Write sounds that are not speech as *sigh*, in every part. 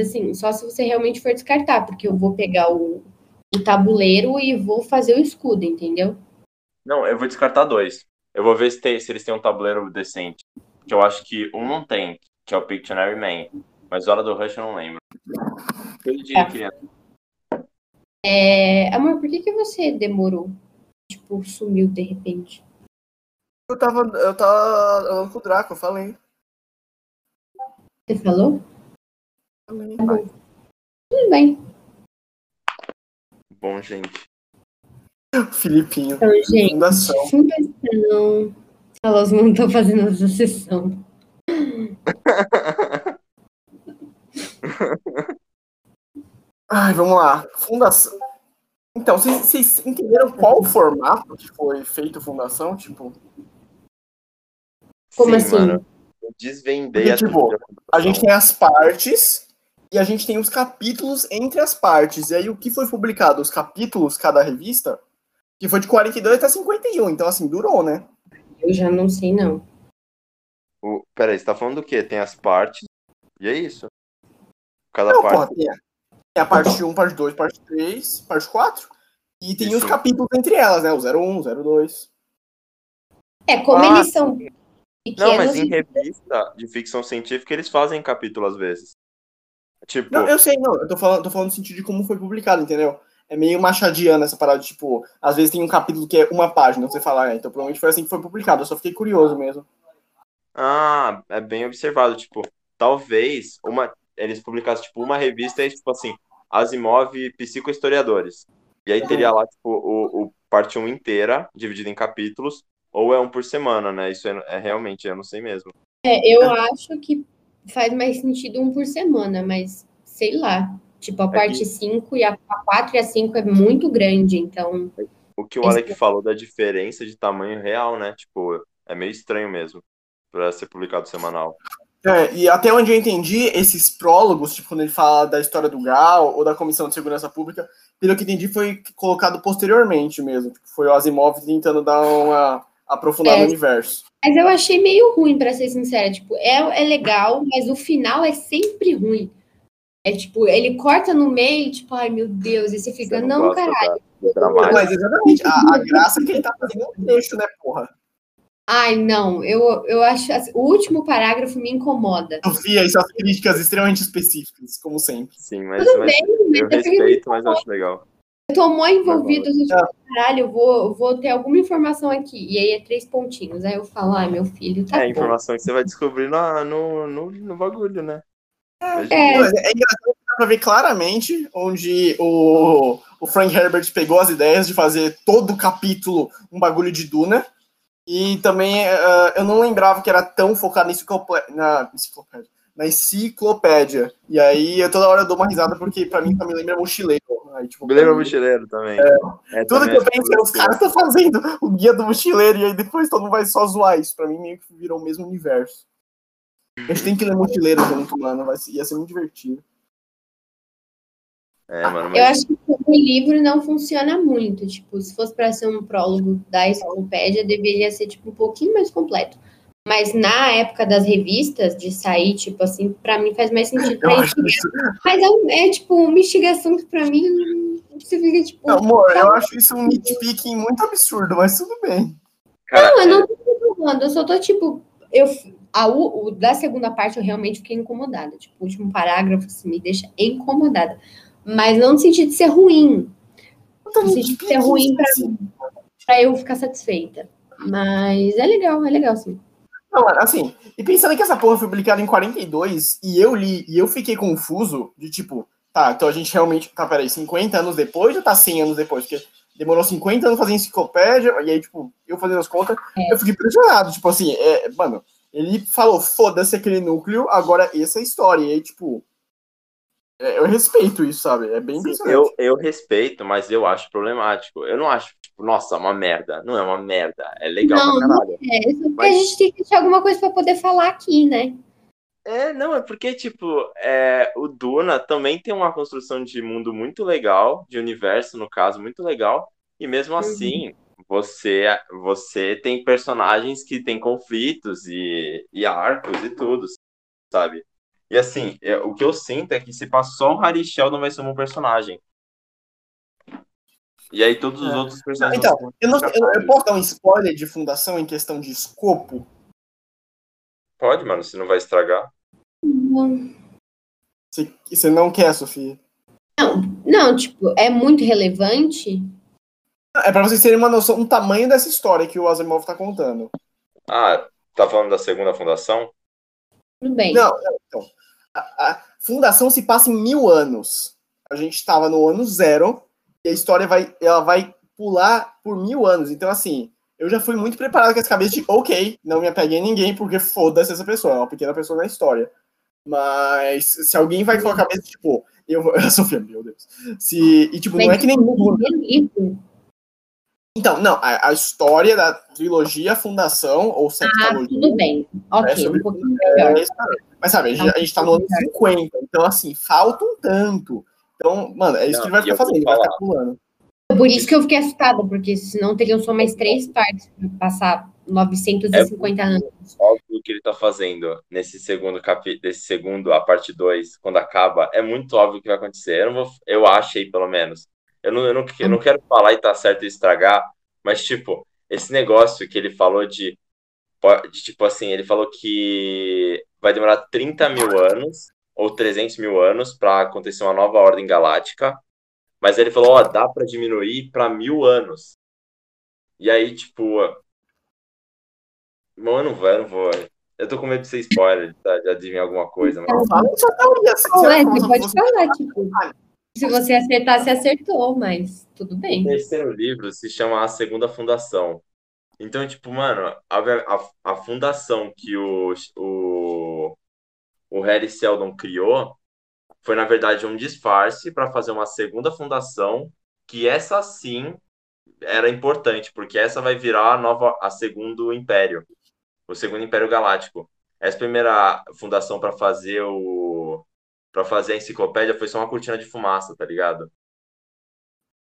Assim, só se você realmente for descartar, porque eu vou pegar o, o tabuleiro e vou fazer o escudo, entendeu? Não, eu vou descartar dois. Eu vou ver se, tem, se eles têm um tabuleiro decente. Que eu acho que um não tem, que é o Pictionary Man. Mas Hora do Rush eu não lembro. Todo dia, Tá. criança. É, amor, por que, que você demorou? Tipo, sumiu de repente. Eu tava. Eu tava falando com o Draco, eu falei. Você falou? Tudo bem. Bom, gente. Filipinho. Então, gente, Fundação. fundação. Elas não estão fazendo essa sessão. Ai, vamos lá. Fundação. Então, vocês, vocês entenderam qual o formato que foi feito Fundação? Tipo, Como Sim, assim? Mano, desvendei Porque, a tipo, a gente tem as partes e a gente tem os capítulos entre as partes. E aí, o que foi publicado? Os capítulos, cada revista, que foi de 42 até 51. Então, assim, durou, né? Eu já não sei, não. O... Peraí, você tá falando do quê? Tem as partes. E é isso. Cada Não, parte. porra, tem a, tem a parte 1, parte 2, parte 3, parte 4. E tem os Isso. capítulos entre elas, né? O 01, 02. É, como Ah, eles são pequenos. Não, mas em revista de ficção científica eles fazem capítulo às vezes. Tipo, Não, eu sei, não. Eu tô falando, tô falando no sentido de como foi publicado, entendeu? É meio machadiana essa parada, de, tipo, às vezes tem um capítulo que é uma página, você fala, é, então provavelmente foi assim que foi publicado. Eu só fiquei curioso mesmo. ah, é bem observado. Tipo, talvez uma, eles publicassem tipo uma revista e tipo assim, Asimov Psicohistoriadores. E aí teria lá tipo o, o parte 1 inteira, dividida em capítulos, ou é um por semana, né? Isso é, é realmente, eu não sei mesmo. É, eu acho que faz mais sentido um por semana, mas sei lá. Tipo, a É parte que- 5 e a, a 4 e a 5 é muito grande, então. O que o Esse- Alec falou da diferença de tamanho real, né? Tipo, é meio estranho mesmo pra ser publicado semanal. É, e até onde eu entendi, esses prólogos, tipo, quando ele fala da história do Gal ou da Comissão de Segurança Pública, pelo que entendi, foi colocado posteriormente mesmo. Tipo, Foi o Asimov tentando dar uma aprofundada É. no universo. Mas eu achei meio ruim, pra ser sincera. Tipo, é, é legal, mas o final é sempre ruim. É tipo, ele corta no meio, tipo, ai meu Deus, e você fica, Você não, gosta caralho. da- dramático. Mas exatamente, a, a graça é que ele tá fazendo um texto, né, porra? Ai, não, eu, eu acho. assim, o último parágrafo me incomoda. Sofia e suas críticas extremamente específicas, como sempre. Sim, mas, Tudo mas bem, eu mas é porque respeito, mas eu acho legal. Eu tô mó envolvido, Ah. tipo, caralho, eu vou, vou ter alguma informação aqui. E aí é três pontinhos. Aí eu falo, ai, meu filho, tá é a bom. informação que você vai descobrir no, no, no, no bagulho, né? É. Mas é engraçado que dá pra ver claramente onde o, o Frank Herbert pegou as ideias de fazer todo o capítulo um bagulho de Duna. E também eh, eu não lembrava que era tão focado na enciclopédia, na enciclopédia, na enciclopédia. E aí eu toda hora dou uma risada porque pra mim também lembra mochileiro. Aí, tipo, O Guilherme Mochileiro também. É, tudo também que eu penso é os caras estão fazendo o guia do mochileiro e aí depois todo mundo vai só zoar isso. Pra mim meio que virou o mesmo universo. A gente tem que ler mochileiro junto, mano. Vai ser, ia ser muito divertido. É, mano, Eu mas acho que o livro não funciona muito. Tipo, se fosse para ser um prólogo da enciclopédia, deveria ser tipo um pouquinho mais completo. Mas na época das revistas, de sair, tipo assim, pra mim faz mais sentido. Mas é, é, tipo uma instigação que pra mim você fica tipo. Não, amor, eu acho isso um nitpicking muito absurdo, mas tudo bem. cara, Não, eu é- não tô incomodando, eu só tô tipo. Eu, a, o, o- da segunda parte eu realmente fiquei incomodada. Tipo, o último parágrafo assim, me deixa incomodada. Mas não no sentido de ser ruim. No sentido de ser ruim pra, pra eu ficar satisfeita. Mas é legal, é legal sim. Não, mano, assim, e pensando que essa porra foi publicada em 42, e eu li, e eu fiquei confuso, de tipo, tá, então a gente realmente, tá, peraí, 50 anos depois ou tá 100 anos depois? Porque demorou 50 anos fazer enciclopédia, e aí, tipo, eu fazendo as contas, É. eu fiquei impressionado, tipo assim, é, mano, ele falou, foda-se aquele núcleo, agora essa é a história, e aí, tipo, é, eu respeito isso, sabe? É bem Sim, impressionante. eu, eu respeito, mas eu acho problemático. Eu não acho, tipo, nossa, uma merda. Não é uma merda. É legal Não, pra caralho. É, só porque Mas- a gente tem que achar alguma coisa pra poder falar aqui, né? É, não, é porque, tipo, é, o Duna também tem uma construção de mundo muito legal, de universo, no caso, muito legal. E mesmo assim, você, você tem personagens que têm conflitos e, e arcos e tudo, sabe? E assim, é, o que eu sinto é que se passar só o Harry Sheldon vai ser um personagem. E aí todos os É. outros personagens. Então, eu, não, eu, eu posso dar um spoiler de fundação em questão de escopo? Pode, mano, se não vai estragar. Você, você não quer, Sofia? Não, tipo, é muito relevante. É pra vocês terem uma noção do tamanho dessa história que o Asimov tá contando. Ah, tá falando da segunda fundação? Tudo bem. Não, não, então. A, a fundação se passa em mil anos. A gente estava no ano zero a história vai, ela vai pular por mil anos. Então, assim, eu já fui muito preparado com essa cabeça de, ok, não me apeguei a ninguém porque foda-se essa pessoa, é uma pequena pessoa na história. Mas se alguém vai com a cabeça, tipo, eu vou. *laughs* Sofia, meu Deus. Se, e, tipo, não é que nem. livro. Então, não, a, a história da trilogia Fundação, ou Ah, Septalogia. tudo bem. É Ok, sobre- um pouquinho melhor. É, isso aí. Mas sabe, a gente, a gente tá no ano 50, então assim, falta um tanto. Então, mano, é isso Não, que ele vai ficar fazendo, ele vai ficar pulando. Por isso que eu fiquei assustada, porque senão teriam só mais três partes para passar 950 anos. Óbvio que ele tá fazendo nesse segundo capítulo, desse segundo, a parte 2, quando acaba, é muito óbvio o que vai acontecer. Eu não vou, eu achei pelo menos. Eu não, eu não, eu não quero falar e tá certo e estragar, mas tipo, esse negócio que ele falou de, de tipo assim, ele falou que vai demorar 30 mil anos ou 300 mil anos para acontecer uma nova ordem galáctica, mas ele falou, ó, dá para diminuir para mil anos. E aí, tipo, Mano, não vou, eu não vou. Eu tô com medo de ser spoiler, tá, de adivinhar alguma coisa. Mas... Não, fala sua teoria. É, pode falar, tipo, se você acertar, você acertou, mas tudo O bem. terceiro livro se chama A Segunda Fundação. Então, tipo, mano, a, a, a fundação que o, o, o Harry Seldon criou foi, na verdade, um disfarce para fazer uma segunda fundação, que essa sim era importante, porque essa vai virar a nova, a segundo império, o segundo império galáctico. Essa primeira fundação para fazer o para fazer a enciclopédia foi só uma cortina de fumaça, tá ligado?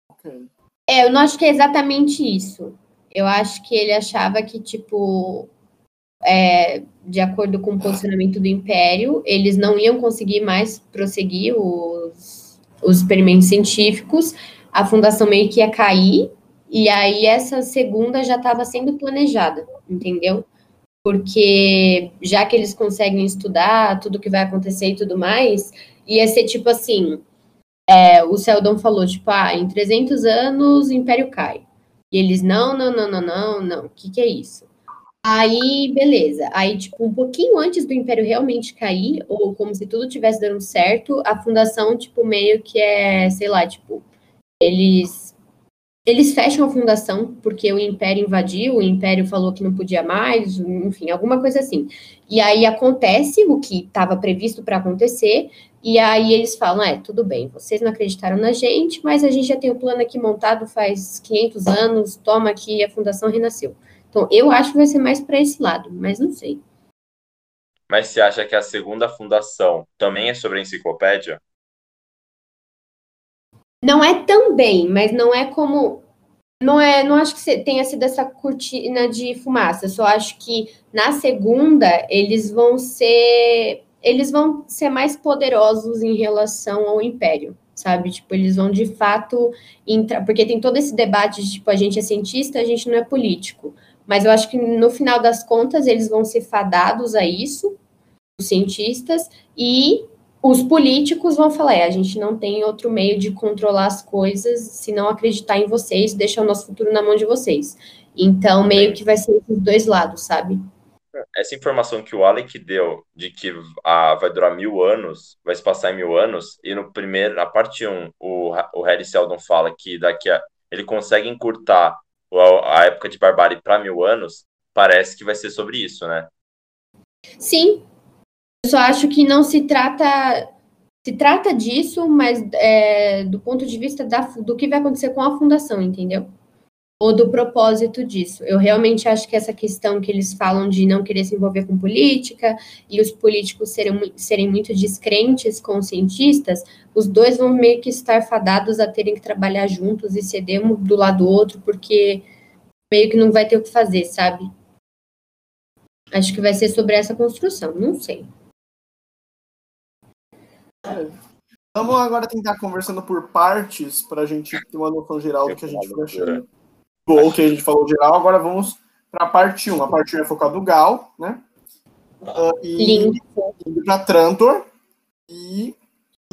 Ok. É, eu não acho que é exatamente isso. Eu acho que ele achava que, tipo, é, de acordo com o posicionamento do Império, eles não iam conseguir mais prosseguir os, os experimentos científicos, a fundação meio que ia cair, e aí essa segunda já estava sendo planejada, entendeu? Porque já que eles conseguem estudar tudo que vai acontecer e tudo mais, ia ser tipo assim, é, o Seldon falou, tipo, ah, em 300 anos o Império cai. E eles, não, não, não, não, não, não, o que que é isso? Aí, beleza. Aí, tipo, um pouquinho antes do Império realmente cair, ou como se tudo tivesse dando certo, a fundação, tipo, meio que é, sei lá, tipo, eles eles fecham a fundação porque o Império invadiu, o Império falou que não podia mais, enfim, alguma coisa assim. E aí acontece o que estava previsto para acontecer, e aí eles falam: é, tudo bem, vocês não acreditaram na gente, mas a gente já tem o plano aqui montado faz 500 anos, toma aqui, a fundação renasceu. Então, eu acho que vai ser mais para esse lado, mas não sei. Mas você acha que a segunda fundação também é sobre a enciclopédia? Não é também, mas não é como. Não é, não acho que tenha sido essa cortina de fumaça. Só acho que na segunda eles vão ser eles vão ser mais poderosos em relação ao império, sabe? Tipo, eles vão de fato entrar, porque tem todo esse debate de tipo a gente é cientista, a gente não é político. Mas eu acho que no final das contas eles vão ser fadados a isso, os cientistas, e os políticos vão falar: é, a gente não tem outro meio de controlar as coisas se não acreditar em vocês, deixar o nosso futuro na mão de vocês. Então, meio que vai ser esses dois lados, sabe? Essa informação que o Alec deu de que a, vai durar mil anos, vai se passar em mil anos, e no primeiro, na parte 1, o, o Harry Seldon fala que daqui a, ele consegue encurtar a, a época de barbárie para mil anos, parece que vai ser sobre isso, né? Sim. Eu só acho que não se trata. Se trata disso, mas é, do ponto de vista da, do que vai acontecer com a fundação, entendeu? Ou do propósito disso. Eu realmente acho que essa questão que eles falam de não querer se envolver com política e os políticos serem, serem muito descrentes com os cientistas, os dois vão meio que estar fadados a terem que trabalhar juntos e ceder um do lado do outro, porque meio que não vai ter o que fazer, sabe? Acho que vai ser sobre essa construção, não sei. Vamos agora tentar conversando por partes pra gente ter uma noção geral do que a gente foi achando. Ou que a gente falou geral, agora vamos pra parte 1. A parte 1 é focada no Gal, né? Uh, e Lindo. indo pra Trantor e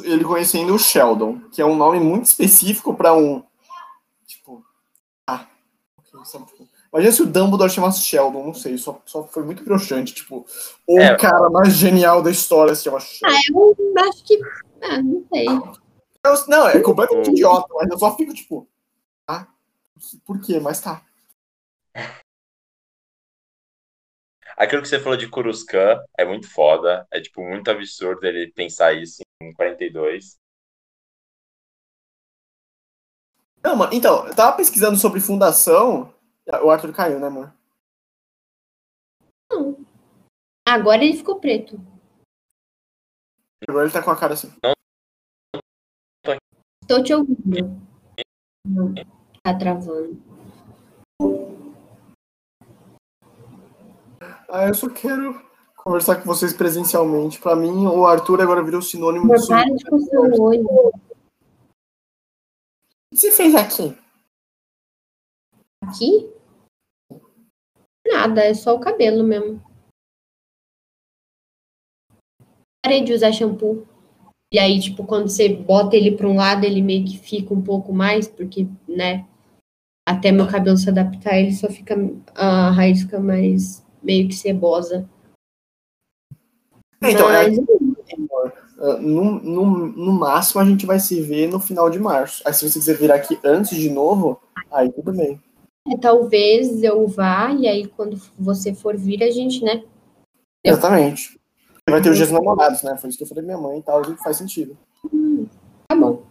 ele conhecendo o Sheldon, que é um nome muito específico pra um. Tipo. Ah, imagina se o Dumbledore chamasse Sheldon, não sei, só, só foi muito broxante. Tipo, o É. cara mais genial da história se chama Sheldon. Eu acho que. Ah, não sei. Eu- não, é completamente idiota, mas eu só fico tipo. Ah, por quê? Mas tá. Aquilo que você falou de Coruscant é muito foda. É, tipo, muito absurdo ele pensar isso em 42. Não, mano, então, eu tava pesquisando sobre fundação. O Arthur caiu, né, amor? Agora ele ficou preto. Agora ele tá com a cara assim. Estou te ouvindo. Não, tá travando. Ah, eu só quero conversar com vocês presencialmente. Pra mim, o Arthur agora virou sinônimo de para de coçar o olho. O que você fez aqui? Aqui? Nada, é só o cabelo mesmo. Parei de usar shampoo. E aí, tipo, quando você bota ele para um lado, ele meio que fica um pouco mais, porque, né? Até meu cabelo se adaptar, ele só fica. A raiz fica mais meio que cebosa. Então, é Mas, Ah, no, no, no máximo a gente vai se ver no final de março. Aí se você quiser vir aqui antes de novo, aí tudo bem. é, talvez eu vá, e aí quando você for vir, a gente, né? Eu- Exatamente. Vai ter os dias namorados, né? Foi isso que eu falei pra minha mãe e tal, faz sentido. Tá bom.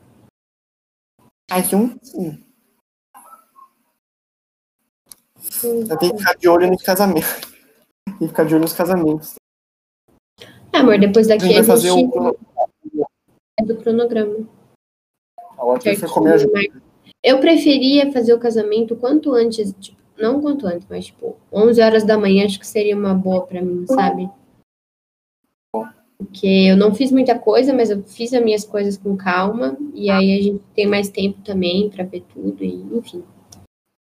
Que um. Sim. Tenho que ficar de olho no casamento. *laughs* Tem que ficar de olho nos casamentos. É, amor, depois A daqui gente a vai fazer gente um. é do cronograma. A outra foi certinho, comer a gente. mas Eu preferia fazer o casamento quanto antes, tipo, não quanto antes, mas tipo, 11 horas da manhã acho que seria uma boa pra mim, sabe? Porque eu não fiz muita coisa, mas eu fiz as minhas coisas com calma, e aí a gente tem mais tempo também pra ver tudo, e enfim.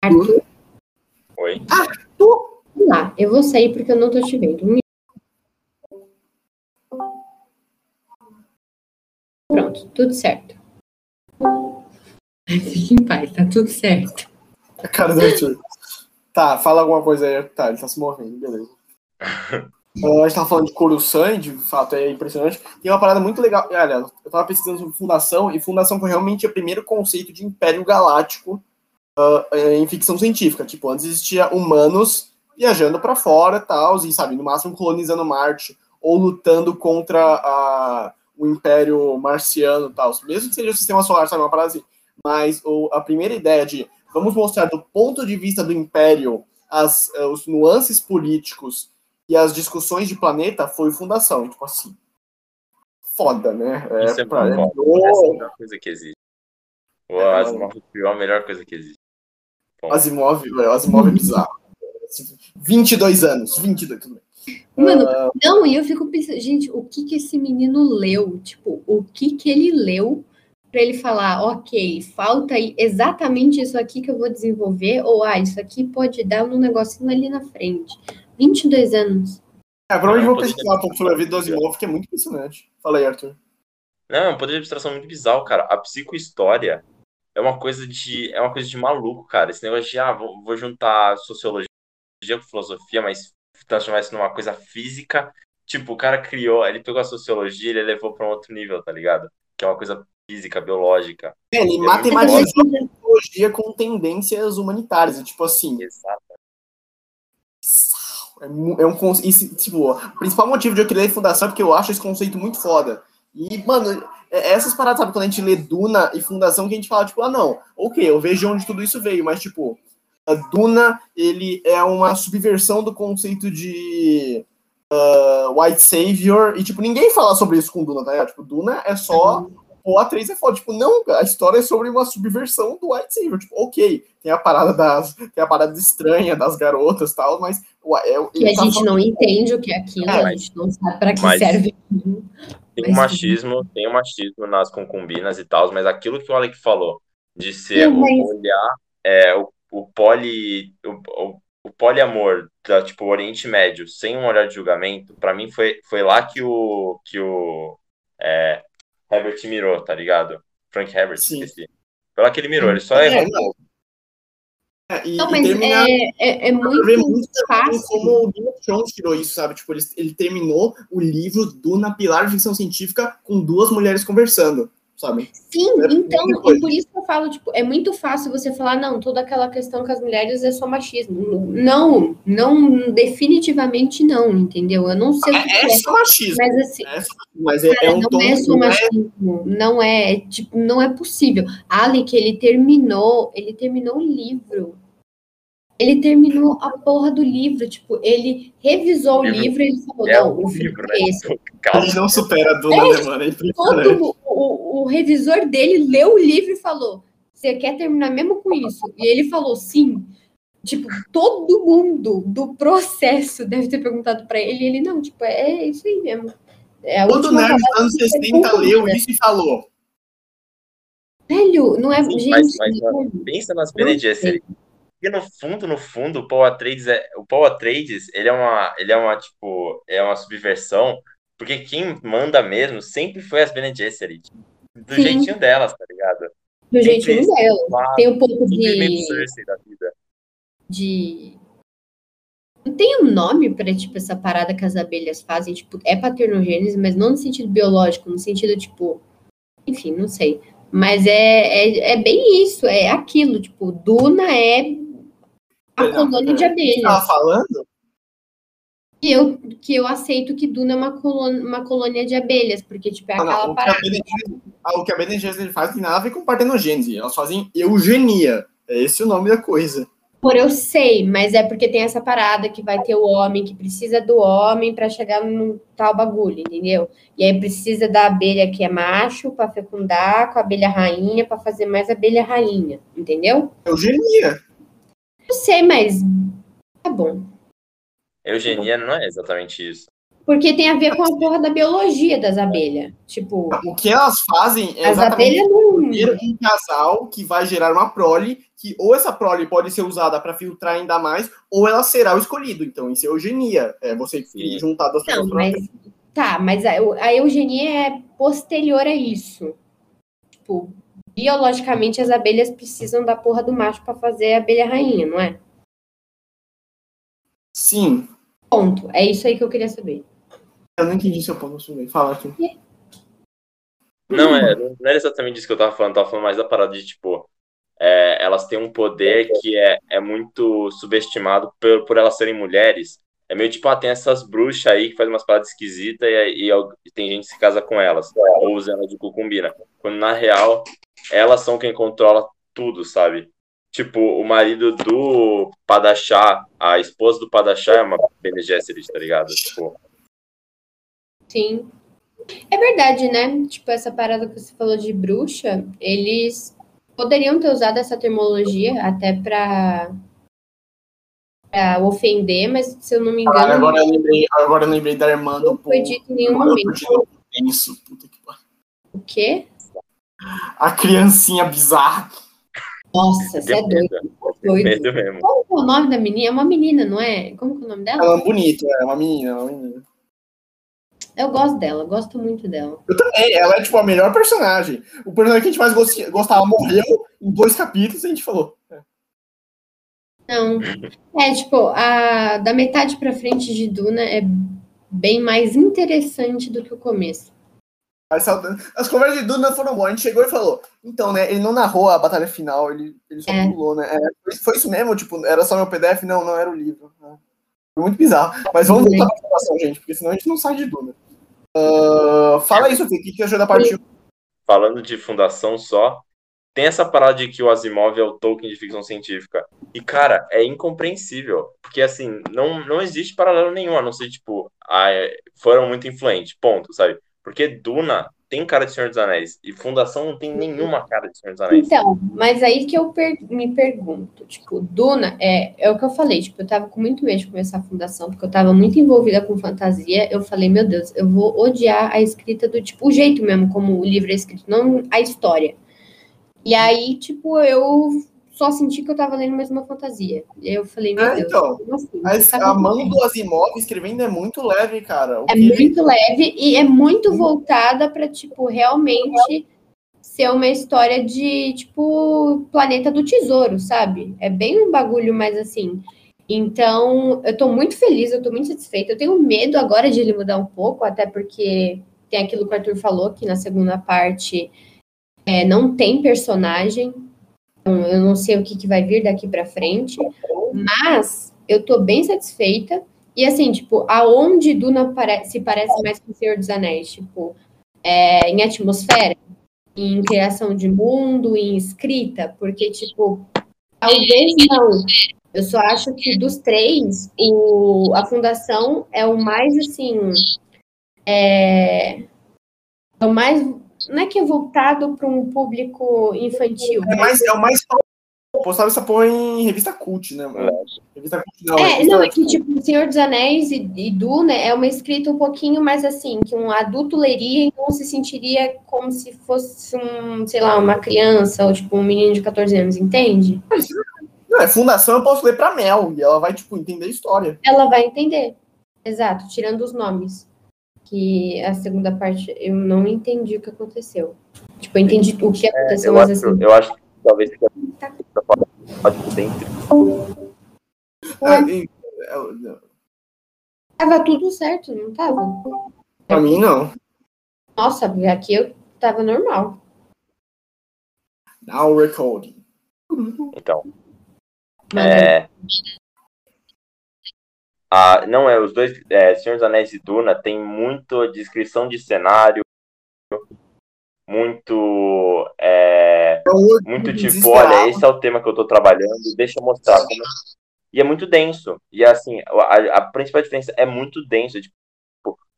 Arthur, Oi? vamos lá, eu vou sair porque eu não tô te vendo. Pronto, tudo certo. Fique em paz, tá tudo certo. Cara do Arthur. Tá, fala alguma coisa aí. Tá, ele tá se movendo, beleza. *laughs* Ah, a gente tava falando de Coruscant, de fato é impressionante. Tem uma parada muito legal. Olha, eu tava pesquisando sobre Fundação, e Fundação foi realmente o primeiro conceito de Império Galáctico ah, em ficção científica. Tipo, antes existia humanos viajando pra fora tal, e sabe, no máximo colonizando Marte, ou lutando contra a- o Império Marciano tal. Mesmo que seja o sistema solar, sabe, uma parada assim. Mas o- a primeira ideia de vamos mostrar do ponto de vista do Império as, eh, os nuances políticos e as discussões de planeta foi fundação. Tipo assim. Foda, né? Isso é pra- é- é a melhor coisa que existe. O Asimov criou a melhor coisa que existe. Asimov, velho, Asimov é bizarro. 22 anos, 22, tudo bem. Mano, Ah, Não, e eu fico pensando, gente, o que que esse menino leu? Tipo, o que que ele leu pra ele falar, ok, falta aí exatamente isso aqui que eu vou desenvolver, ou ah, isso aqui pode dar um negocinho ali na frente. 22 anos. é, provavelmente vou pesquisar um pouco sobre a vida do Asimov, que é muito impressionante. Fala aí, Arthur. Não, é um poder de abstração muito bizarro, cara. A psicohistória é uma coisa de, é uma coisa de maluco, cara. Esse negócio de, ah, vou, vou juntar sociologia com filosofia, mas transformar isso numa coisa física. Tipo, o cara criou, ele pegou a sociologia e ele levou pra um outro nível, tá ligado? Que é uma coisa física, biológica. É, ele matematizou a tecnologia com tendências humanitárias. Tipo assim, Exato. É, é um conce- esse, tipo, o principal motivo de eu querer fundação é porque eu acho esse conceito muito foda. E, mano, essas paradas, sabe, quando a gente lê Duna e Fundação, que a gente fala, tipo, ah, não, ok, eu vejo de onde tudo isso veio, mas, tipo, a Duna, ele é uma subversão do conceito de ah, White Savior, e, tipo, ninguém fala sobre isso com Duna, tá ligado? Tipo, Duna é só, pô, a atriz é foda. Tipo, não, a história é sobre uma subversão do White Savior. Tipo, ok, tem a parada das, tem a parada estranha das garotas e tal, mas ué, é, Que a tá gente falando- não entende o que é aquilo, É, a gente não sabe pra que mas- serve. Tem um machismo, tem um machismo nas concubinas e tal, mas aquilo que o Alec falou, de ser o olhar, é, o, o poli, o, o, o poliamor, da, tipo, o Oriente Médio, sem um olhar de julgamento, pra mim foi, foi lá que o, que o é, Herbert mirou, tá ligado? Frank Herbert, Sim. esqueci. Foi lá que ele mirou, ele só É, errou. É, e, Não, e mas termina é, é, é ver muito muito fácil. como o Game of Thrones tirou isso, sabe? Tipo, ele, ele terminou o livro Duna Pilar de Ficção Científica com duas mulheres conversando, sabe? Sim, É então, e por isso que eu falo, tipo, é muito fácil você falar, não, toda aquela questão com as mulheres é só machismo. Não, não, definitivamente não, entendeu? Eu não sei que É, é, é só machismo, mas assim, é mas é, é um não tom. é só é- machismo, não é, tipo, não é possível. Alec, ele terminou, ele terminou o livro. Ele terminou a porra do livro, tipo, ele revisou o Livro- livro e ele falou, É não, o livro, né? é esse. *laughs* Calma. gente não supera a Duna, né, mano? É todo o, o revisor dele leu o livro e falou: Você quer terminar mesmo com isso? E ele falou: Sim. Tipo, todo mundo do processo deve ter perguntado pra ele. E ele: Não, tipo, é isso aí mesmo. É a Todo nerd dos anos 60 leu concluída. isso e falou. Velho, não é. Sim, gente, mas- mas, não- Pensa nas Bene Porque no fundo, no fundo, o Paul Atreides é o Paul Atreides, ele é uma, ele é uma tipo, é uma subversão, porque quem manda mesmo sempre foi as Bene Gesserit. Do Sim. jeitinho delas, tá ligado? do jeitinho Sempre- dela. Lá, Tem um pouco de. Cersei da vida. de... Não tem um nome pra, tipo, essa parada que as abelhas fazem, tipo, é paternogênese, mas não no sentido biológico, no sentido, tipo, enfim, não sei. Mas é, é, é bem isso, é aquilo, tipo, Duna é a colônia de abelhas. falando? Que eu, que eu aceito que Duna é uma colônia, uma colônia de abelhas, porque, tipo, é não, aquela o, que a parada. Ah, o que a Bene Gesserit faz tem nada a ver com partenogênese. Elas fazem eugenia. É esse o nome da coisa. Por eu sei, mas é porque tem essa parada que vai ter o homem que precisa do homem pra chegar num tal bagulho, entendeu? E aí precisa da abelha que é macho pra fecundar com a abelha rainha pra fazer mais abelha rainha, entendeu? Eugenia. Eu sei, mas tá bom. Eugenia não é exatamente isso. Porque tem a ver com a porra da biologia das abelhas. Tipo, O que elas fazem é as exatamente abelhas não. um casal que vai gerar uma prole, que ou essa prole pode ser usada para filtrar ainda mais, ou ela será o escolhido. Então, isso é eugenia. É você Sim. juntar duas Não, pessoas mas. Tá, mas a, a eugenia é posterior a isso. Tipo, biologicamente as abelhas precisam da porra do macho pra fazer a abelha rainha, não é? Sim. Ponto. É isso aí que eu queria saber. Eu não entendi seu ponto, Sulei. Fala aqui. Não é, não era exatamente isso que eu tava falando, eu tava falando mais da parada de, tipo, é, elas têm um poder que é, é muito subestimado por, por elas serem mulheres. É meio tipo, ah, tem essas bruxas aí que fazem umas paradas esquisitas e, e, e tem gente que se casa com elas, ou usa ela de cucumbina. Quando na real, elas são quem controla tudo, sabe? Tipo, o marido do Padachá, a esposa do Padachá é uma Bene Gesserit, tá ligado? Tipo, Sim. É verdade, né? Tipo, essa parada que você falou de bruxa, eles poderiam ter usado essa terminologia até pra, pra ofender, mas se eu não me engano, agora eu lembrei, agora eu lembrei da irmã do não foi dito em nenhum momento. tenso. Puta que pariu. O quê? A criancinha bizarra. Nossa, você é doido. doido. medo mesmo. Como que é o nome da menina? É uma menina, não é? Como que é o nome dela? Ela é bonita, é uma menina, é uma menina. Eu gosto dela, gosto muito dela. Eu também, ela é tipo a melhor personagem. O personagem que a gente mais gostava morreu em dois capítulos e a gente falou. Não. É, tipo, a, da metade pra frente de Duna é bem mais interessante do que o começo. As, conversas de Duna foram boas. A gente chegou e falou. Então, né? Ele não narrou a batalha final, ele, ele só É. pulou, né? É, foi- foi isso mesmo? Tipo, era só meu PDF? Não, não era o livro. né? Foi muito bizarro. Mas vamos voltar pra gravação, gente, porque senão a gente não sai de Duna. Ah, fala aí, Sofia, o que, que achou da parte 1? falando de fundação só, tem essa parada de que o Asimov é o Tolkien de ficção científica. E, cara, é incompreensível. Porque, assim, não, não existe paralelo nenhum, a não ser, tipo, ah, é, foram muito influentes, ponto, sabe? Porque Duna tem cara de Senhor dos Anéis. E Fundação não tem nenhuma cara de Senhor dos Anéis. Então, mas aí que eu per- me pergunto, tipo, Duna, é, é o que eu falei, tipo, eu tava com muito medo de começar a fundação, porque eu tava muito envolvida com fantasia, eu falei, meu Deus, eu vou odiar a escrita do, tipo, o jeito mesmo como o livro é escrito, não a história. E aí, tipo, eu só senti que eu tava lendo mais uma fantasia. E aí eu falei, meu É, Deus, então, assim? Tá a me mão do Asimov escrevendo é muito leve, cara. O É ele- muito leve e é muito voltada para tipo, realmente ser uma história de, tipo, Planeta do Tesouro, sabe? É bem um bagulho mais assim. Então, eu tô muito feliz, eu tô muito satisfeita. Eu tenho medo agora de ele mudar um pouco, até porque tem aquilo que o Arthur falou, que na segunda parte é, não tem personagem. Então, eu não sei o que, que vai vir daqui para frente. Mas eu tô bem satisfeita. E assim, tipo, aonde Duna se parece mais com o Senhor dos Anéis? Tipo, é, em atmosfera, em criação de mundo, em escrita, porque, tipo, talvez não. Eu só acho que dos três, o, a fundação é o mais assim. É, é o mais. Não é que é voltado para um público infantil. É, mais, é o mais. Postava essa porra em revista cult, né, mano? Revista cult não. É, revista, não, é que tipo, O Senhor dos Anéis e, e Duna é uma escrita um pouquinho mais assim, que um adulto leria e não se sentiria como se fosse um, sei lá, uma criança ou tipo um menino de 14 anos, entende? Não, é fundação, eu posso ler pra Mel, e ela vai, tipo, entender a história. Ela vai entender. Exato, tirando os nomes. Que a segunda parte eu não entendi o que aconteceu. Tipo, eu entendi o que aconteceu, Eu mas acho, assim. eu acho que talvez fique pode dentro. Ah, Ué, e- é, tava tudo certo, não tava? pra mim, não. Nossa, aqui eu tava normal. Now recording. Então, Mas é, ah, não é, os dois, é, Senhor dos Anéis e Duna tem muito descrição de cenário, muito, é, É muito tipo, olha, esse é o tema que eu tô trabalhando, deixa eu mostrar como... E é muito denso, e assim, a, a principal diferença é muito denso, tipo,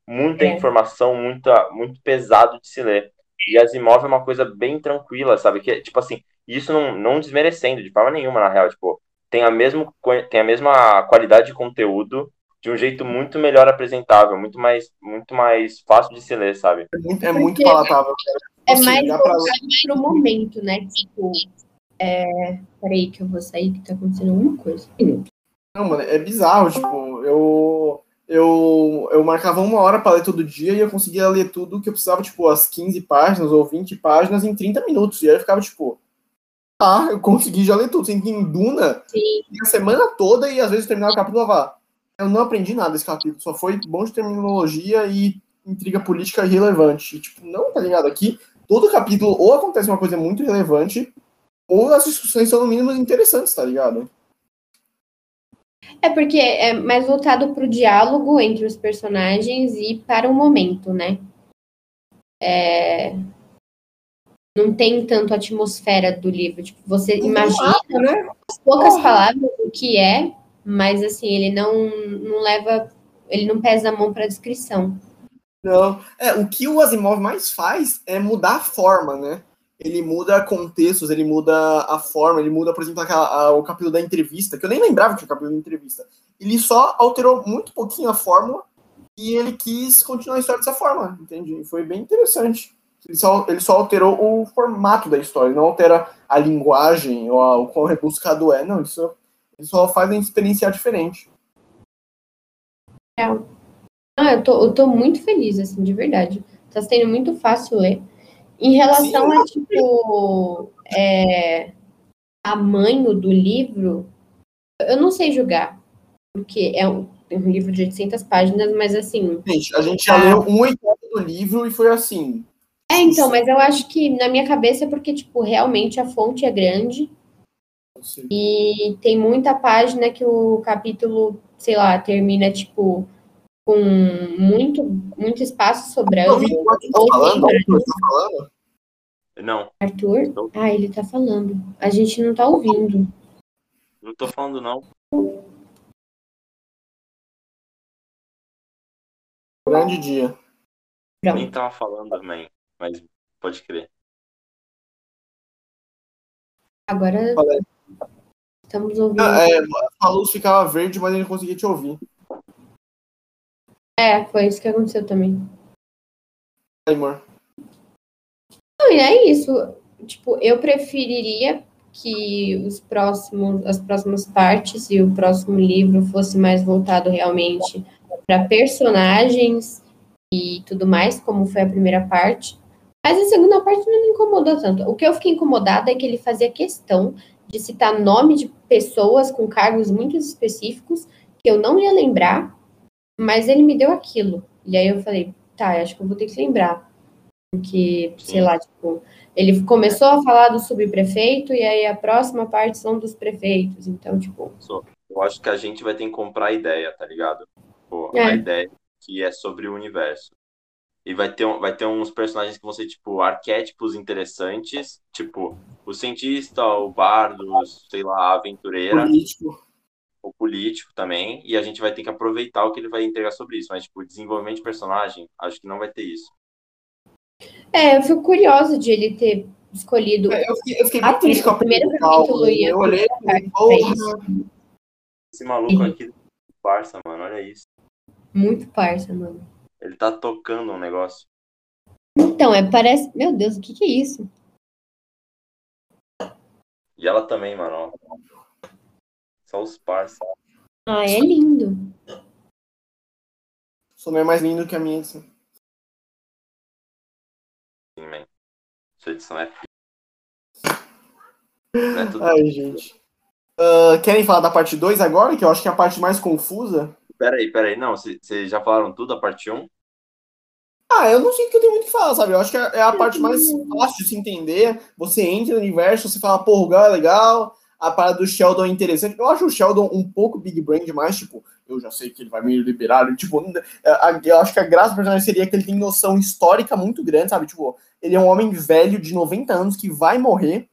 muita É. informação, muita, muito pesado de se ler. E Asimov é uma coisa bem tranquila, sabe? Que, tipo assim, isso não, não desmerecendo de forma nenhuma, na real, tipo, tem a, mesmo, tem a mesma qualidade de conteúdo de um jeito muito melhor apresentável, muito mais, muito mais fácil de se ler, sabe? É muito, é muito palatável. É Assim, mais voltado pro momento, né? Tipo, é... peraí que eu vou sair que tá acontecendo alguma coisa. Não, mano, é bizarro, tipo, eu, eu, eu marcava uma hora pra ler todo dia e eu conseguia ler tudo que eu precisava, tipo, as 15 páginas ou 20 páginas em 30 minutos. E aí eu ficava, tipo, ah, eu consegui já ler tudo. Sendo que em Duna, Sim. a semana toda e às vezes terminava o capítulo falava, eu não aprendi nada desse capítulo, só foi bom de terminologia e intriga política irrelevante. E, tipo, não, tá ligado? Aqui, todo capítulo ou acontece uma coisa muito relevante ou as discussões são no mínimo interessantes, tá ligado? É porque é mais voltado pro diálogo entre os personagens e para o momento, né? É... Não tem tanto a atmosfera do livro. Tipo, você imagina né? as poucas Porra. palavras o que é, mas assim, ele não, não leva. Ele não pesa a mão pra descrição. Não. É, o que o Asimov mais faz é mudar a forma, né? Ele muda contextos, ele muda a forma, ele muda, por exemplo, aquela- a- o capítulo da entrevista, que eu nem lembrava que tinha capítulo da entrevista. Ele só alterou muito pouquinho a fórmula e ele quis continuar a história dessa forma, entende? Foi bem interessante. Ele só, ele só alterou o formato da história, não altera a linguagem ou a- o quão rebuscado é, não. Isso, ele só faz a experienciar diferente. Ah, eu tô, eu tô muito feliz, assim, de verdade. Tá sendo muito fácil ler. Em relação a, tipo, é, tamanho do livro, eu não sei julgar. Porque é um, é um livro de 800 páginas, mas assim... Gente, a gente já Ah. leu um oitavo do livro e foi assim. É, então, mas eu acho que na minha cabeça é porque, tipo, realmente a fonte é grande assim, e tem muita página que o capítulo, sei lá, termina, tipo, com muito, muito espaço sobrando. ouvindo o que tá falando? que tá falando? Não, Arthur? Ah, ele tá falando. A gente não tá ouvindo. não tô falando não. Grande dia. Nem tava falando, man. Mas pode crer. Agora estamos ouvindo. Ah, é, a luz ficava verde, mas ele não conseguia te ouvir. É, foi isso que aconteceu também. Aí, amor. Não, e é isso. Tipo, eu preferiria que os próximos, as próximas partes e o próximo livro fosse mais voltado realmente para personagens e tudo mais, como foi a primeira parte. Mas a segunda parte não me incomodou tanto. O que eu fiquei incomodada é que ele fazia questão de citar nome de pessoas com cargos muito específicos que eu não ia lembrar, mas ele me deu aquilo. E aí eu falei, tá, acho que eu vou ter que lembrar. Porque, sei lá, tipo, ele começou a falar do subprefeito e aí a próxima parte são dos prefeitos. Então, tipo, Eu acho que a gente vai ter que comprar a ideia, tá ligado? Pô, É. a ideia que é sobre o universo. E vai ter, um- vai ter uns personagens que vão ser, tipo, arquétipos interessantes, tipo, o cientista, o bardo, sei lá, a aventureira, Político. o político também, e a gente vai ter que aproveitar o que ele vai entregar sobre isso. Mas, tipo, desenvolvimento de personagem, acho que não vai ter isso. é, eu fico curiosa de ele ter escolhido. É, Eu fiquei, eu fiquei muito triste com a primeiro primeira capítulo Eu olhei e porra. Esse maluco aqui, parça, mano, olha isso. Muito parça, mano. Ele tá tocando um negócio. Então, é, parece. Meu Deus, o que, que é isso? E ela também, mano, ó. Só os parça. Ah, é lindo. Sua mãe é mais lindo que a minha. Assim. Sim, man. Sua edição é é tudo... Ai, gente. Ah, querem falar da parte 2 agora? Que eu acho que é a parte mais confusa. Peraí, peraí. Não, vocês já falaram tudo a parte 1? Ah, eu não sinto que eu tenho muito o que falar, sabe? Eu acho que é é a parte mais fácil de se entender. Você entra no universo, você fala, pô, o Gal é legal, a parada do Sheldon é interessante. Eu acho o Sheldon um pouco big brain demais, tipo, eu já sei que ele vai me liberar. Tipo, eu acho que a graça do personagem seria que ele tem noção histórica muito grande, sabe? Tipo, ele é um homem velho de 90 anos que vai morrer,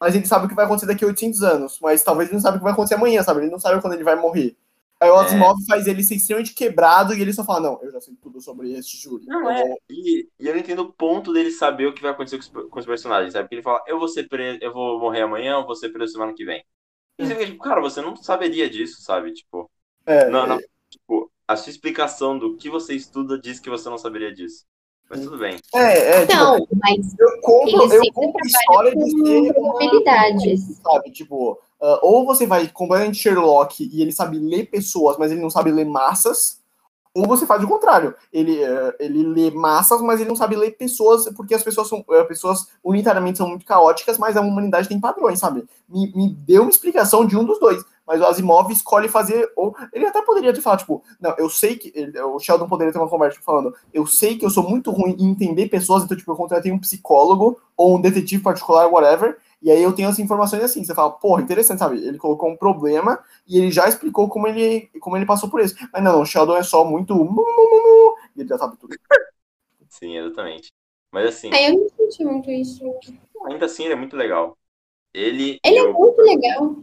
mas ele sabe o que vai acontecer daqui a 800 anos. Mas talvez ele não sabe o que vai acontecer amanhã, sabe? Ele não sabe quando ele vai morrer. Aí o É. Asimov faz ele ser extremamente quebrado e ele só fala, não, eu já sei tudo sobre esse júri. Não, é. vou- E, e eu não entendo o ponto dele saber o que vai acontecer com os, com os personagens, sabe? Porque ele fala, eu vou ser preso, eu vou morrer amanhã, eu vou ser preso semana que vem. E você fica tipo, cara, você não saberia disso, sabe? Tipo, É, não, não, tipo, a sua explicação do que você estuda diz que você não saberia disso. Mas tudo bem. É, é, tipo, Não, mas eu compro, ele eu compro história de ser uma- probabilidades. sabe? Tipo, ah, ou você vai completamente Sherlock e ele sabe ler pessoas, mas ele não sabe ler massas, ou você faz o contrário. Ele, eh, ele lê massas, mas ele não sabe ler pessoas, porque as pessoas são eh, pessoas unitariamente são muito caóticas, mas a humanidade tem padrões, sabe? Me, me deu uma explicação de um dos dois. Mas o Asimov escolhe fazer. Ou ele até poderia ter falado, tipo, não, eu sei que. ele- o Sheldon poderia ter uma conversa tipo, falando, eu sei que eu sou muito ruim em entender pessoas, então, tipo, eu contratei um psicólogo ou um detetive particular, whatever, e aí eu tenho as informações assim. Você fala, porra, interessante, sabe? Ele colocou um problema e ele já explicou como ele, como ele passou por isso. Mas não, o Sheldon é só muito. mu, mu, mu, mu, E ele já sabe tudo. *laughs* Sim, exatamente. Mas assim, Aí eu não senti muito isso. ainda assim ele é muito legal. Ele. Ele é eu- muito legal.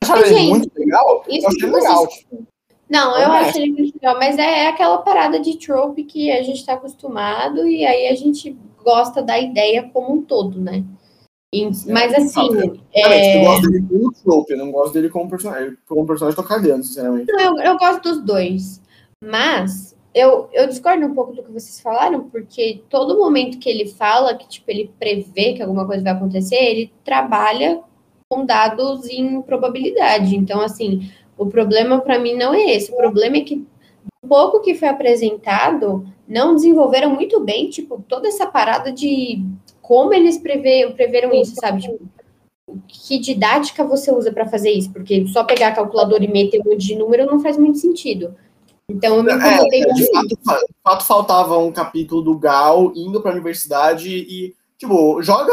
Acharam Mas, ele gente, muito legal? isso Eu achei que legal, vocês- tipo. Não, eu é. acho ele muito legal, mas é aquela parada de trope que a gente tá acostumado e aí a gente gosta da ideia como um todo, né? E- mas assim, é, Eu gosto dele como trope, eu não gosto dele como personagem. Como personagem, tô cagando, sinceramente. eu, eu gosto dos dois. Mas eu, eu discordo um pouco do que vocês falaram, porque todo momento que ele fala que tipo, ele prevê que alguma coisa vai acontecer, ele trabalha com dados em probabilidade. Então, assim, o problema para mim não é esse. O problema é que o pouco que foi apresentado não desenvolveram muito bem, tipo, toda essa parada de como eles prevê, preveram isso, sabe? Tipo, que didática você usa para fazer isso? Porque só pegar a calculadora e meter um monte de número não faz muito sentido. Então eu me incomodei É, com de isso. fato, fa- de fato, faltava um capítulo do Gal indo pra universidade e, tipo, joga.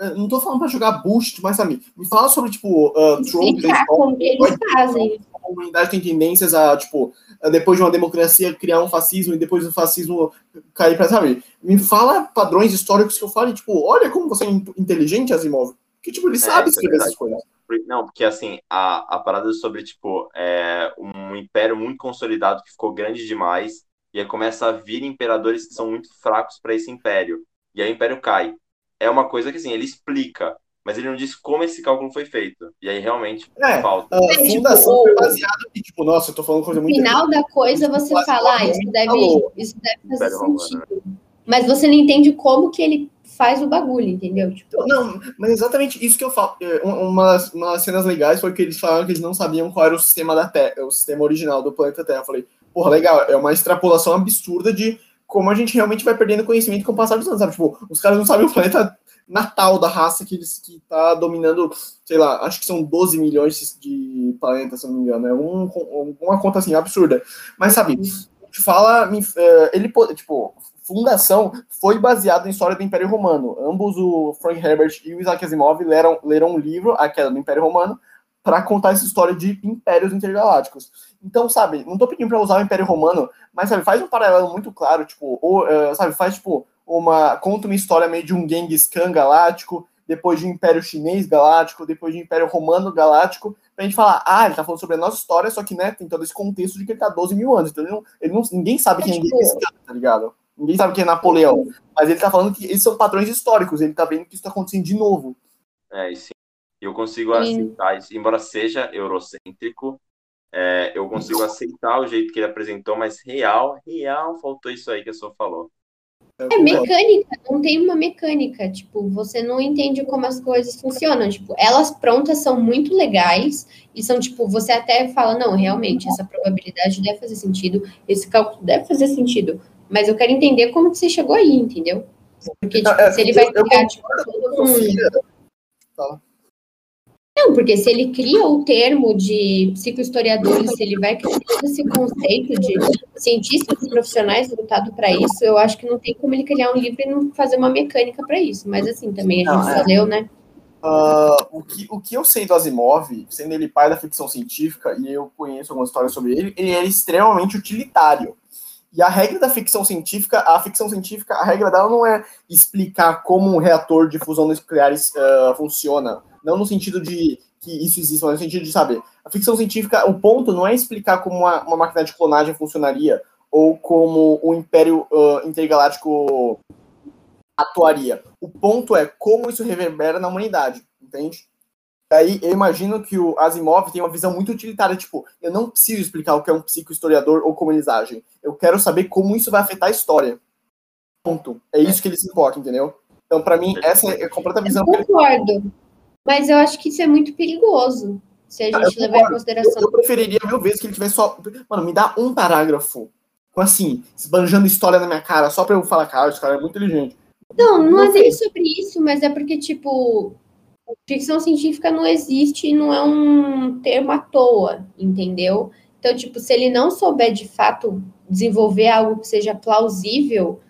eh, Não tô falando pra jogar boost, mas sabe, me fala sobre, tipo, uh, Explicar história. como que eles fazem. A humanidade tem tendências a, tipo, a, depois de uma democracia, criar um fascismo e depois do fascismo cair pra, sabe? Me fala padrões históricos que eu fale, tipo, olha como você é in- inteligente, Asimov. Que, tipo, ele sabe isso é escrever essas verdade. coisas. Não, porque assim, a, a parada sobre, tipo, é, um império muito consolidado que ficou grande demais, e aí começa a vir imperadores que são muito fracos para esse império. e aí o Império cai. É uma coisa que, assim, ele explica, mas ele não diz como esse cálculo foi feito. E aí realmente É, falta. A É, tipo, fundação o- foi baseada em, tipo, nossa, eu tô falando coisa No muito. final da coisa você Quase fala, ah, isso deve, falou. isso deve fazer Romano, sentido. Mas você não entende como que ele faz o bagulho, entendeu? Tipo, Não, mas exatamente isso que eu falo. É, um- Uma, uma das cenas legais foi que eles falaram que eles não sabiam qual era o sistema da Terra, o sistema original do planeta Terra. Eu falei, porra, legal, é uma extrapolação absurda de como a gente realmente vai perdendo conhecimento com o passar dos anos, sabe? Tipo, os caras não sabem o planeta natal da raça que eles que tá dominando, sei lá, acho que são 12 milhões de planetas, se eu não me engano. É um, uma conta assim absurda. Mas sabe, fala, eh, ele po- tipo, fundação foi baseado em história do Império Romano. Ambos o Frank Herbert e o Isaac Asimov leram, leram um livro, A Queda do Império Romano, para contar essa história de impérios intergalácticos. Então, sabe, não tô pedindo para usar o Império Romano, mas sabe, faz um paralelo muito claro, tipo, ou, eh, sabe, faz tipo uma conta uma história meio de um Genghis Khan galáctico, depois de um Império Chinês galáctico, depois de um Império Romano galáctico, pra gente falar, ah, ele tá falando sobre a nossa história, só que, né, tem todo esse contexto de que ele tá 12 mil anos, então ele não, ele não- ninguém sabe quem é tipo- Genghis Khan, tá ligado? Ninguém sabe quem é Napoleão, mas ele tá falando que esses são padrões históricos, ele tá vendo que isso tá acontecendo de novo. É, e sim. Eu consigo aceitar isso, embora seja eurocêntrico, é, eu consigo aceitar o jeito que ele apresentou, mas real, real, faltou isso aí que a sua falou. É mecânica, não tem uma mecânica. Tipo, você não entende como as coisas funcionam. Tipo, elas prontas são muito legais e são, tipo, você até fala, não, realmente, essa probabilidade deve fazer sentido, esse cálculo deve fazer sentido. Mas eu quero entender como que você chegou aí, entendeu? Porque, tipo, É, se ele vai eu- tipo, todo um... Sofia, Não, porque se ele cria o termo de psicohistoriadores, se ele vai criar esse conceito de cientistas profissionais voltado para isso, eu acho que não tem como ele criar um livro e não fazer uma mecânica para isso. Mas assim, também a gente Não, só é. leu, né? Ah, o, que, o que eu sei do Asimov, sendo ele pai da ficção científica, e eu conheço algumas histórias sobre ele, ele é extremamente utilitário. E a regra da ficção científica, a ficção científica, a regra dela não é explicar como um reator de fusão nuclear ah, funciona, não no sentido de que isso existe, mas no sentido de saber. A ficção científica, o ponto não é explicar como uma, uma máquina de clonagem funcionaria, ou como o Império ah, Intergaláctico atuaria. O ponto é como isso reverbera na humanidade, entende? Aí eu imagino que o Asimov tem uma visão muito utilitária, tipo, eu não preciso explicar o que é um psicohistoriador ou como eles agem. Eu quero saber como isso vai afetar a história. Ponto. É isso que ele se importa, entendeu? Então, pra mim, essa é a completa Eu visão ele concordo. Mas eu acho que isso é muito perigoso. Se a Ah, gente eu levar em consideração. Eu preferiria mil vezes que ele tivesse só. Mano, me dá um parágrafo. Com assim, esbanjando história na minha cara, só pra eu falar, cara, esse cara é muito inteligente. Não, não Não é nem sobre isso, mas é porque, tipo, ficção científica não existe e não é um termo à toa, entendeu? Então, tipo, se ele não souber de fato desenvolver algo que seja plausível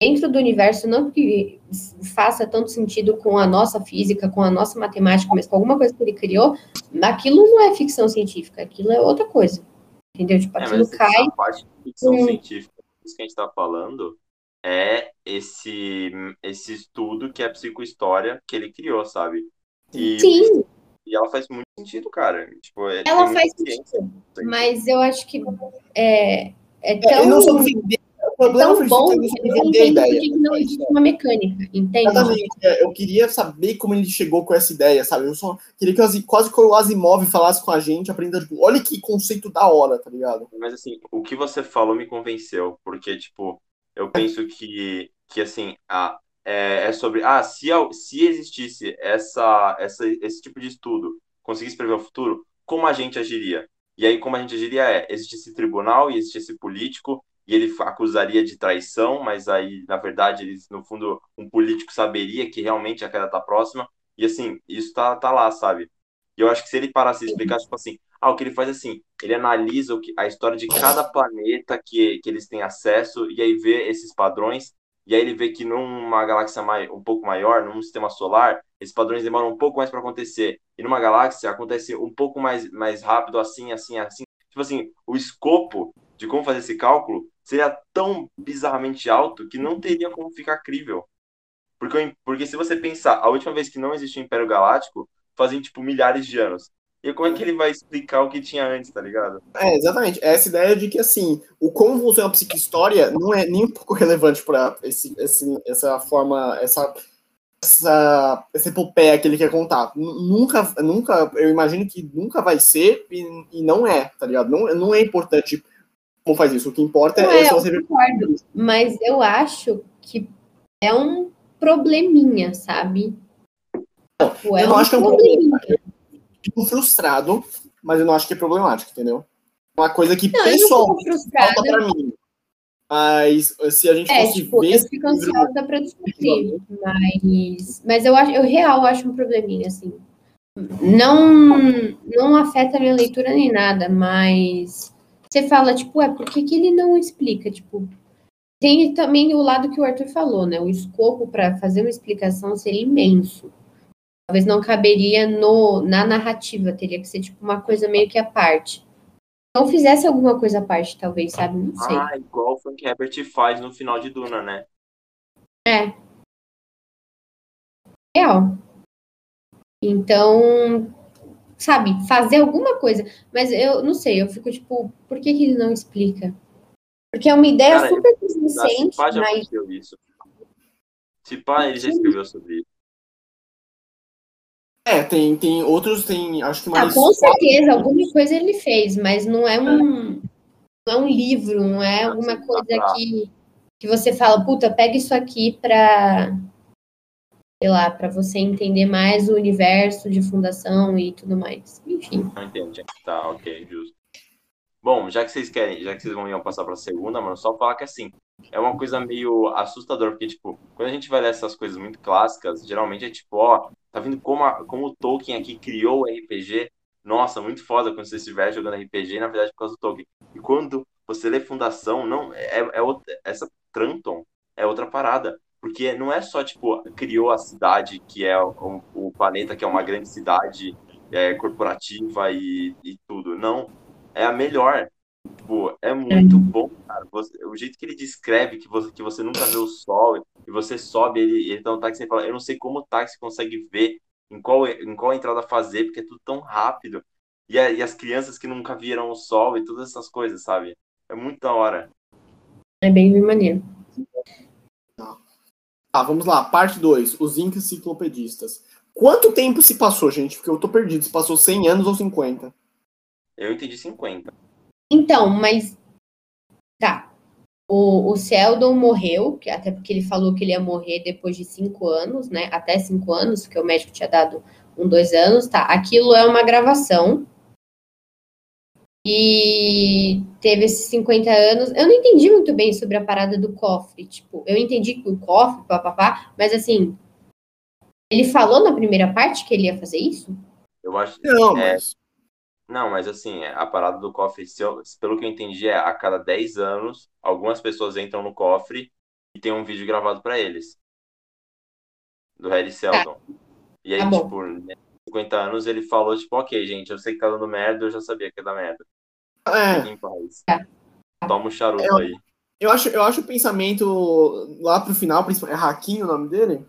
dentro do universo, não que faça tanto sentido com a nossa física, com a nossa matemática, mas com alguma coisa que ele criou, aquilo não é ficção científica, aquilo é outra coisa. Entendeu? Tipo, É, aquilo mas cai. a parte de ficção Hum. científica, isso que a gente tá falando, é esse, esse estudo que é a psicohistória que ele criou, sabe? E, Sim, e ela faz muito sentido, cara. Tipo, ele ela faz sentido. Mas eu acho que é, é É, tão, ele não soube problema tão foi bom que ele não que soube eu não vender a entendo por ideia. que não existe uma mecânica, entende? Exatamente. é, Eu queria saber como ele chegou com essa ideia, sabe? Eu só queria que Asi- quase que o Asimov falasse com a gente, aprendendo, tipo, olha que conceito da hora, tá ligado? Mas assim, o que você falou me convenceu, porque, tipo, eu penso que, que assim, a, é, é sobre, ah, se, se existisse essa, essa, esse tipo de estudo, conseguisse prever o futuro, como a gente agiria? E aí, como a gente agiria é, existisse tribunal e existisse político, e ele acusaria de traição, mas aí, na verdade, eles, no fundo, um político saberia que realmente a queda tá próxima, e assim, isso tá, tá lá, sabe? E eu acho que se ele parasse de explicar, tipo assim, ah, o que ele faz é assim, ele analisa o que, a história de cada planeta que, que eles têm acesso e aí vê esses padrões. E aí ele vê que numa galáxia mai, um pouco maior, num sistema solar, esses padrões demoram um pouco mais para acontecer. E numa galáxia acontece um pouco mais, mais rápido, assim, assim, assim. Tipo assim, o escopo de como fazer esse cálculo seria tão bizarramente alto que não teria como ficar crível. Porque, porque se você pensar, a última vez que não existiu o Império Galáctico fazem, tipo, milhares de anos. E como é que ele vai explicar o que tinha antes, tá ligado? É, exatamente. Essa ideia de que, assim, o como funciona a psicohistória não é nem um pouco relevante para esse, esse, essa forma, essa, essa, essa epopeia que ele quer contar. Nunca, nunca, eu imagino que nunca vai ser e, e não é, tá ligado? Não, não é importante como faz isso. O que importa Não é, é, eu você concordo, mas eu acho que é um probleminha, sabe? Tipo, é eu não um acho que é um probleminha. Fico frustrado, mas eu não acho que é problemático, entendeu? Uma coisa que Não, não pessoalmente falta pra mim. Mas se a gente É, fosse tipo, ver eu fico ansiosa pra discutir, mas, mas eu acho, eu real acho um probleminha, assim. Não, não afeta a minha leitura nem nada, mas você fala, tipo, é, por que, que ele não explica? Tipo, tem também o lado que o Arthur falou, né? O escopo para fazer uma explicação seria imenso. Talvez não caberia no, na narrativa, teria que ser tipo uma coisa meio que à parte. Não fizesse alguma coisa à parte, talvez, sabe? Não sei. Ah, igual o Frank Herbert faz no final de Duna, né? É. Real. Então, sabe, fazer alguma coisa. Mas eu não sei, eu fico tipo, por que, que ele não explica? Porque é uma ideia Cara, super convincente, Cipá já mas aconteceu isso. Cipá, ele já escreveu sobre isso. É, tem, tem outros, tem, acho que ah, mais. com certeza, alguma coisa ele fez, mas não é um, não é um livro, não é alguma Sim, coisa tá. que, que você fala, puta, pega isso aqui pra, sei lá, pra você entender mais o universo de fundação e tudo mais. Enfim. Não entendi. Tá, ok, justo. Bom, já que vocês querem, já que vocês vão iam passar pra segunda, mano, só falar que assim, é uma coisa meio assustador, porque, tipo, quando a gente vai ler essas coisas muito clássicas, geralmente é tipo, ó, tá vendo como, a- como o Tolkien aqui criou o RPG? Nossa, muito foda quando você estiver jogando RPG, na verdade, por causa do Tolkien. E quando você lê Fundação, não, é, é outra, essa Tranton é outra parada. Porque não é só, tipo, criou a cidade, que é o, o planeta, que é uma grande cidade é, corporativa e, e tudo. Não, é a melhor. Tipo, é muito bom, cara. Você- o jeito que ele descreve que você, que você nunca vê o sol e você sobe, ele, ele tá no táxi e fala, eu não sei como o táxi consegue ver em qual, em qual entrada fazer, porque é tudo tão rápido. E, a- e as crianças que nunca viram o sol e todas essas coisas, sabe? É muito da hora. É bem maneiro. Ah, vamos lá, parte 2, os enciclopedistas. Quanto tempo se passou, gente? Porque eu tô perdido, se passou 100 anos ou 50? Eu entendi 50. Então, mas tá. O, o Sheldon morreu, que até porque ele falou que ele ia morrer depois de cinco anos, né? Até cinco anos, porque o médico tinha dado um, dois anos, tá? Aquilo é uma gravação. E teve esses 50 anos. Eu não entendi muito bem sobre a parada do cofre. Tipo, eu entendi que o cofre, papapá, mas assim. Ele falou na primeira parte que ele ia fazer isso? Eu acho. Não, É. mas. Não, mas assim, a parada do cofre, se eu- pelo que eu entendi, é a cada 10 anos, algumas pessoas entram no cofre e tem um vídeo gravado pra eles. Do Harry Seldon. E aí, Tá tipo, nesses 50 anos ele falou, tipo, ok, gente, eu sei que tá dando merda, eu já sabia que ia dar merda. É, em paz. Toma um charuto Eu- aí. eu acho, eu acho o pensamento lá pro final, principalmente. É Hakim o nome dele?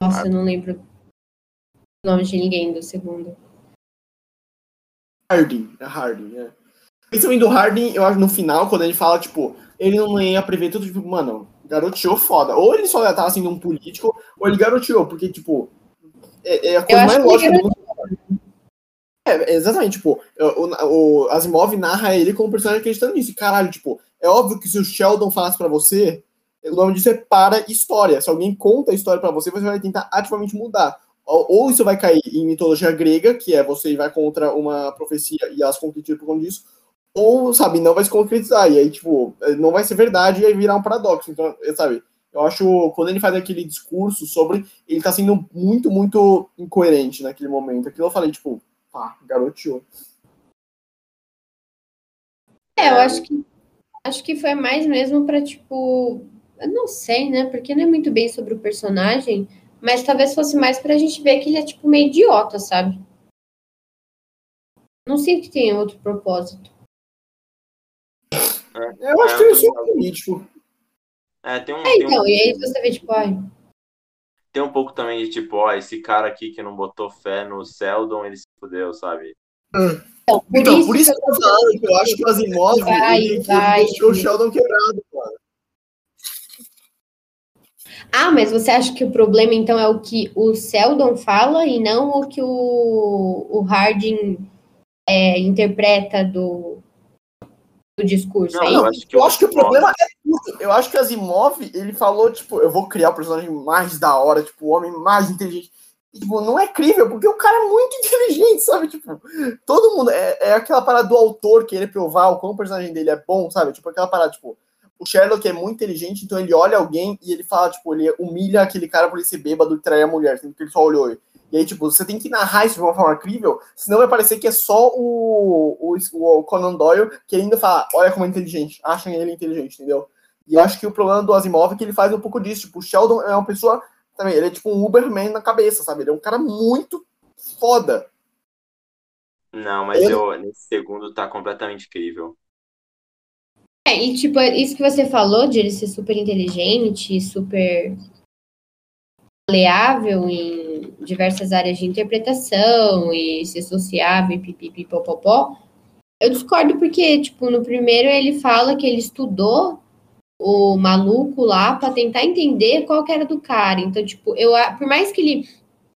Nossa, eu não lembro o nome de ninguém do segundo. Harding. É Harding, é. Principalmente do Harding, eu acho no final, quando ele fala, tipo, ele não ia prever tudo, tipo, mano, garoteou foda. Ou ele só tava sendo um político, ou ele garoteou, porque, tipo, é, é a coisa Eu mais acho que lógica ele do mundo. Exatamente, tipo, o, o Asimov narra ele como personagem acreditando nisso. Caralho, tipo, é óbvio que se o Sheldon falasse pra você, o nome disso é para história. Se alguém conta a história pra você, você vai tentar ativamente mudar. Ou, ou isso vai cair em mitologia grega, que é você vai contra uma profecia e elas concretizam por conta disso, ou, sabe, não vai se concretizar. E aí, tipo, não vai ser verdade e aí virar um paradoxo. Então, é, sabe, eu acho, quando ele faz aquele discurso sobre, ele tá sendo muito, muito incoerente naquele momento. Aquilo eu falei, tipo, pá, garoteou. É, eu acho que acho que foi mais mesmo pra, tipo, eu não sei, né? Porque não é muito bem sobre o personagem, mas talvez fosse mais pra gente ver que ele é tipo meio idiota, sabe? Não sei que tem outro propósito. Eu acho É, que ele é só ligado. político. É, tem um. É, tem um- então, e aí você vê, tipo, ai, tem um pouco também de tipo, ó, esse cara aqui que não botou fé no Seldon, ele se fudeu, sabe? Então, por Então, isso, por isso que eu tô falando que eu acho que o Asimov Vai, ele, ele vai. deixou o Sheldon quebrado, cara. Ah, mas você acha que o problema então é o que o Seldon fala e não o que o, o Harding é, interpreta do, do discurso? Não, é eu acho que Eu acho que o problema é. Eu acho que Asimov, ele falou, tipo, eu vou criar o personagem mais da hora, tipo, o homem mais inteligente. E, tipo, não é crível, porque o cara é muito *laughs* inteligente, sabe? Tipo, todo mundo. É, é aquela parada do autor querer provar o quão o personagem dele é bom, sabe? Tipo, aquela parada, tipo, o Sherlock é muito inteligente, então ele olha alguém e ele fala, tipo, ele humilha aquele cara por ele ser bêbado e trair a mulher, sendo que ele só olhou. E aí, tipo, você tem que narrar isso de uma forma crível, senão vai parecer que é só o, o, o Conan Doyle querendo falar, olha como é inteligente, acham ele inteligente, entendeu? E eu acho que o problema do Asimov é que ele faz um pouco disso. Tipo, o Sheldon é uma pessoa. Também, ele é tipo um Uberman na cabeça, sabe? Ele é um cara muito foda. Não, mas Ele- eu, nesse segundo tá completamente incrível. É, e tipo, é isso que você falou de ele ser super inteligente, super maleável em diversas áreas de interpretação e ser sociável e pipipipopopó. Eu discordo porque, tipo, no primeiro ele fala que ele estudou o maluco lá pra tentar entender qual que era do cara. Então, tipo, eu, a- por mais que ele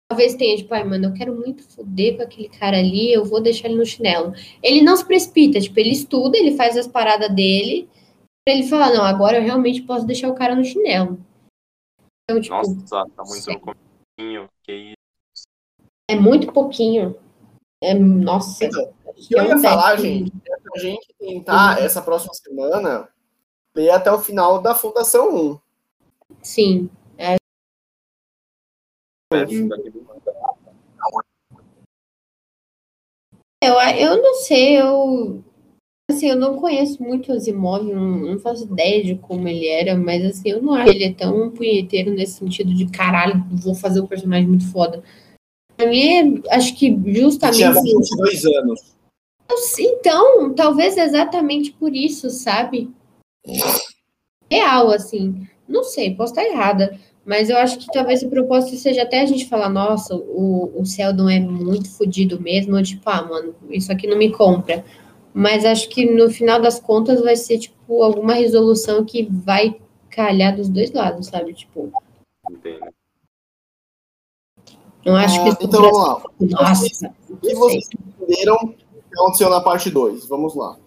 talvez tenha, tipo, ai, mano, eu quero muito foder com aquele cara ali, eu vou deixar ele no chinelo. Ele não se precipita, tipo, ele estuda, ele faz as paradas dele, pra ele falar, não, agora eu realmente posso deixar o cara no chinelo. Então, tipo, Nossa, tá muito no comecinho, que isso. é muito pouquinho. É, nossa. Então, O que eu é ia falar, gente, é pra gente tentar, essa próxima semana, ler até o final da Fundação 1. Sim. Eu, eu não sei, eu. Assim, eu não conheço muito o Asimov, não, não faço ideia de como ele era, mas assim, eu não acho que ele é tão punheteiro nesse sentido de caralho, vou fazer um personagem muito foda. Pra mim, é- acho que justamente. Tinha 22 anos. Então, talvez exatamente por isso, sabe? Real, assim. Não sei, posso estar errada. Mas eu acho que talvez o propósito seja até a gente falar, nossa, o, o Seldon é muito fodido mesmo, ou tipo, ah, mano, isso aqui não me compra. Mas acho que no final das contas vai ser, tipo, alguma resolução que vai calhar dos dois lados, sabe? Tipo, Entendo. não acho que Ah, isso então vamos lá. Nossa, O que vocês entenderam que aconteceu na parte 2? Vamos lá.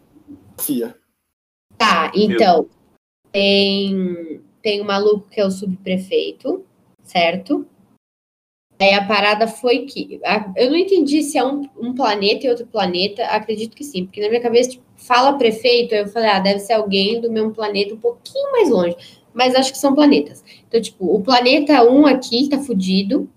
Fia. Tá, então, tem, tem o maluco que é o subprefeito, certo? Aí a parada foi que. a- eu não entendi se é um, um planeta e outro planeta, acredito que sim, porque na minha cabeça tipo, fala prefeito, aí eu falei, ah, deve ser alguém do mesmo planeta um pouquinho mais longe, mas acho que são planetas. Então, tipo, o planeta 1 aqui tá fudido,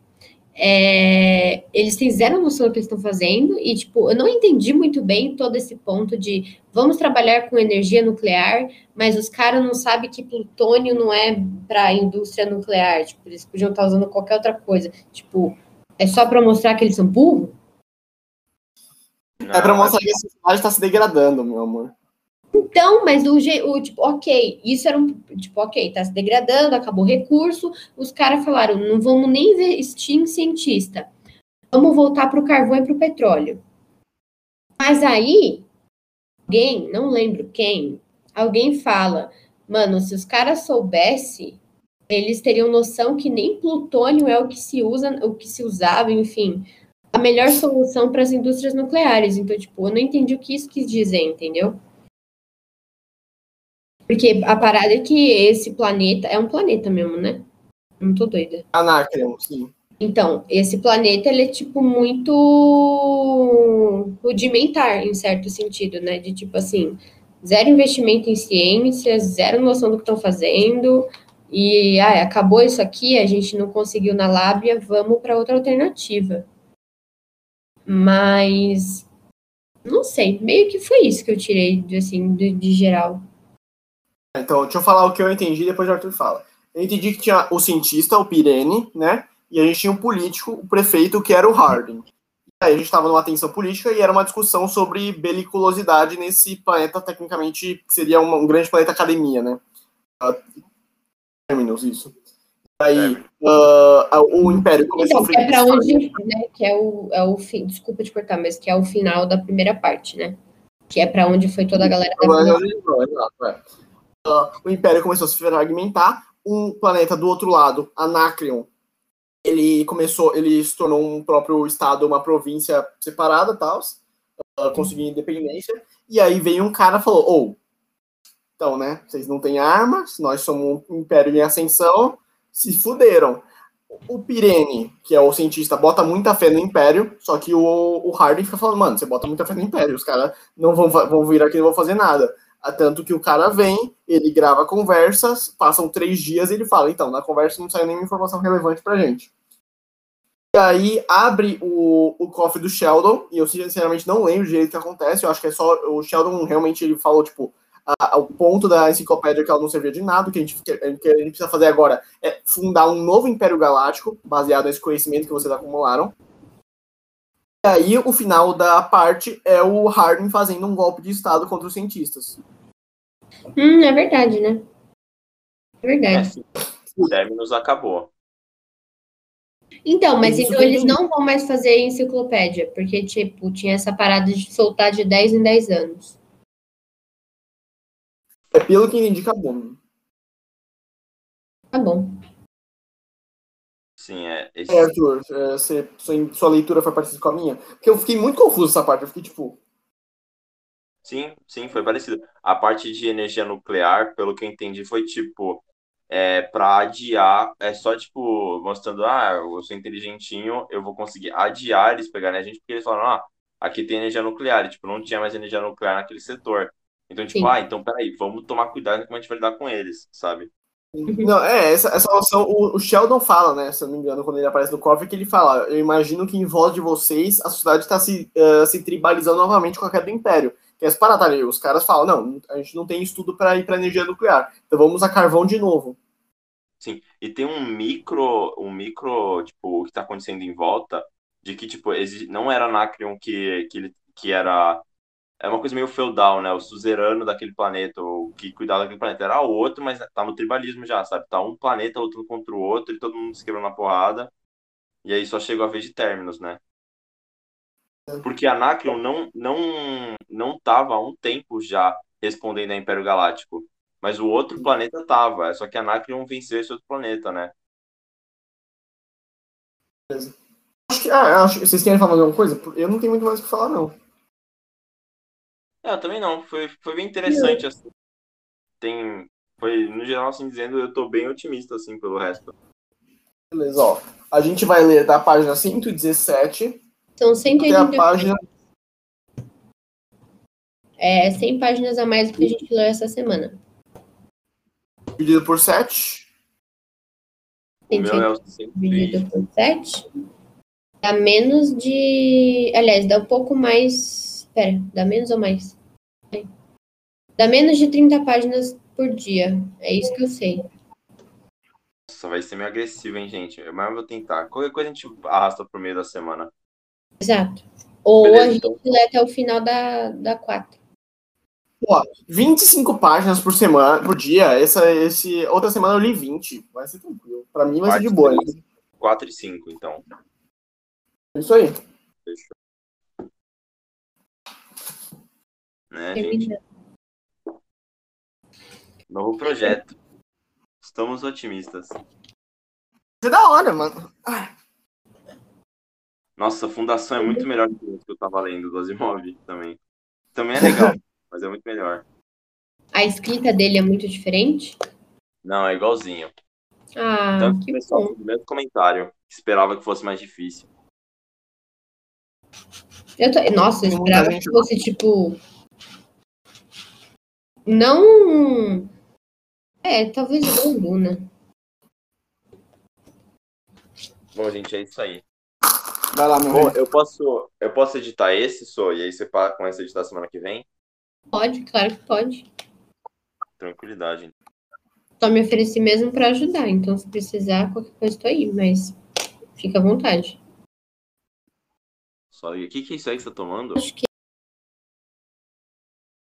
é, eles têm zero noção do que estão fazendo, e, tipo, eu não entendi muito bem todo esse ponto de vamos trabalhar com energia nuclear, mas os caras não sabem que plutônio não é para a indústria nuclear, tipo, eles podiam estar usando qualquer outra coisa. Tipo, é só para mostrar que eles são burros? É pra mostrar que esse personagem tá se degradando, meu amor. Então, mas o, o tipo, ok, isso era um, tipo, ok, tá se degradando, acabou o recurso, os caras falaram, não vamos nem investir em cientista, vamos voltar pro carvão e pro petróleo. Mas aí, alguém, não lembro quem, alguém fala, mano, se os caras soubessem, eles teriam noção que nem plutônio é o que se usa, o que se usava, enfim, a melhor solução para as indústrias nucleares. Então, tipo, eu não entendi o que isso quis dizer, entendeu? Porque a parada é que esse planeta é um planeta mesmo, né? Não tô doida. Anacreon, sim. Então, esse planeta, ele é, tipo, muito rudimentar, em certo sentido, né? De, tipo, assim, zero investimento em ciência, zero noção do que estão fazendo, e, ah, acabou isso aqui, a gente não conseguiu na lábia, vamos para outra alternativa. Mas, não sei, meio que foi isso que eu tirei, assim, de, de geral. Então, deixa eu falar o que eu entendi, depois o Arthur fala. Eu entendi que tinha o cientista, o Pirene, né? E a gente tinha um político, o prefeito, que era o Harding. Aí a gente estava numa tensão política e era uma discussão sobre beliculosidade nesse planeta, tecnicamente, que seria uma- um grande planeta academia, né? Ah, Terminos, isso. Aí uh, o Império começou então, que é pra onde, né, que é o, é o fim, desculpa te cortar, mas que é o final da primeira parte, né? Que é para onde foi toda a galera da uh, O Império começou a se fragmentar, um planeta do outro lado, Anacreon, ele começou, ele se tornou um próprio estado, uma província separada, tal, uh, conseguiu independência, e aí veio um cara e falou, ou, oh, então, né, vocês não têm armas, nós somos um império em ascensão, se fuderam. O Pirene, que é o cientista, bota muita fé no Império, só que o, o Harden fica falando, mano, você bota muita fé no Império, os caras não vão, vão vir aqui não vão fazer nada. Tanto que o cara vem, ele grava conversas, passam três dias e ele fala, então, na conversa não saiu nenhuma informação relevante pra gente. E aí abre o, o cofre do Sheldon, e eu sinceramente não lembro direito o que acontece, eu acho que é só, o Sheldon realmente ele falou, tipo, ao ponto da enciclopédia que ela não servia de nada, o que a gente, que a gente precisa fazer agora é fundar um novo Império Galáctico, baseado nesse conhecimento que vocês acumularam. E aí, o final da parte é o Hardin fazendo um golpe de Estado contra os cientistas. Hum, é verdade, né? É verdade. É, o Terminus acabou. Então, mas Isso então eles não vão mais fazer enciclopédia, porque, tipo, tinha essa parada de soltar de 10 em 10 anos. É pelo que indica bom. Tá bom. Sim, é. Esse... É, Arthur, é, você, sua, sua leitura foi parecida com a minha? Porque eu fiquei muito confuso essa parte. Eu fiquei tipo. Sim, sim, foi parecido. A parte de energia nuclear, pelo que eu entendi, foi tipo. É, para adiar, é só tipo, mostrando, ah, eu sou inteligentinho, eu vou conseguir adiar eles pegarem a gente, porque eles falaram, ah, aqui tem energia nuclear, e, tipo, não tinha mais energia nuclear naquele setor. Então, tipo, Sim. ah, então peraí, vamos tomar cuidado como a gente vai lidar com eles, sabe? Uhum. Não, é, essa, essa noção, o, o, Sheldon fala, né, se eu não me engano, quando ele aparece no cofre, que ele fala, eu imagino que em volta de vocês a sociedade está se, uh, se tribalizando novamente com a queda do Império. Que é ali, os caras falam, não, a gente não tem estudo para ir para energia nuclear, então vamos usar carvão de novo. Sim, e tem um micro, um micro, tipo, o que está acontecendo em volta, de que, tipo, não era Anacreon que, que, que era é uma coisa meio feudal, né? O suzerano daquele planeta, o que cuidava daquele planeta era outro, mas tá no tribalismo já, sabe? Tá um planeta lutando contra o outro e todo mundo se quebrando na porrada. E aí só chegou a vez de términos, né? Porque Anacreon não, não, não tava há um tempo já respondendo a Império Galáctico. Mas o outro planeta tava. Só que Anacreon venceu esse outro planeta, né? Acho que, ah, acho, vocês querem falar alguma coisa? Eu não tenho muito mais o que falar, não. É, eu também não. Foi, foi bem interessante, assim. Tem. Foi, no geral, assim, dizendo, eu tô bem otimista, assim, pelo resto. Beleza, ó. A gente vai ler da página 117. São 180 até a página. É 100 páginas a mais do que a gente leu essa semana. Dividido por 7. O meu é o 120. Dividido por 7. Dá menos de. Aliás, dá um pouco mais Pera, dá menos ou mais? Dá menos de 30 páginas por dia. É isso que eu sei. Nossa, vai ser meio agressivo, hein, gente? Mas eu vou tentar. Qualquer coisa a gente arrasta pro meio da semana. Exato. Ou Beleza, a gente então. lê até o final da, da 4. Ó, 25 páginas por semana, por dia. Essa, esse, outra semana eu li 20. Vai ser tranquilo. Pra mim vai ser de boa. 4 e 5, então. Isso aí. Fechou. Né, gente? Novo projeto. Estamos otimistas. É da hora, mano. Nossa, a fundação é muito melhor que o que eu tava lendo do Asimov também. Também é legal, *laughs* mas é muito melhor. A escrita dele é muito diferente? Não, é igualzinho. Ah, Tanto que o pessoal no mesmo comentário esperava que fosse mais difícil. Eu tô... Nossa, eu esperava que fosse tipo não. É, talvez igual Luna. Bom, gente, é isso aí. Vai lá, meu Bom, eu posso, eu posso editar esse, só, e aí você começa a editar semana que vem? Pode, claro que pode. Tranquilidade. Só me ofereci mesmo para ajudar, então se precisar, qualquer coisa estou aí, mas fica à vontade. Só, o que, que é isso aí que você tá tomando? Acho que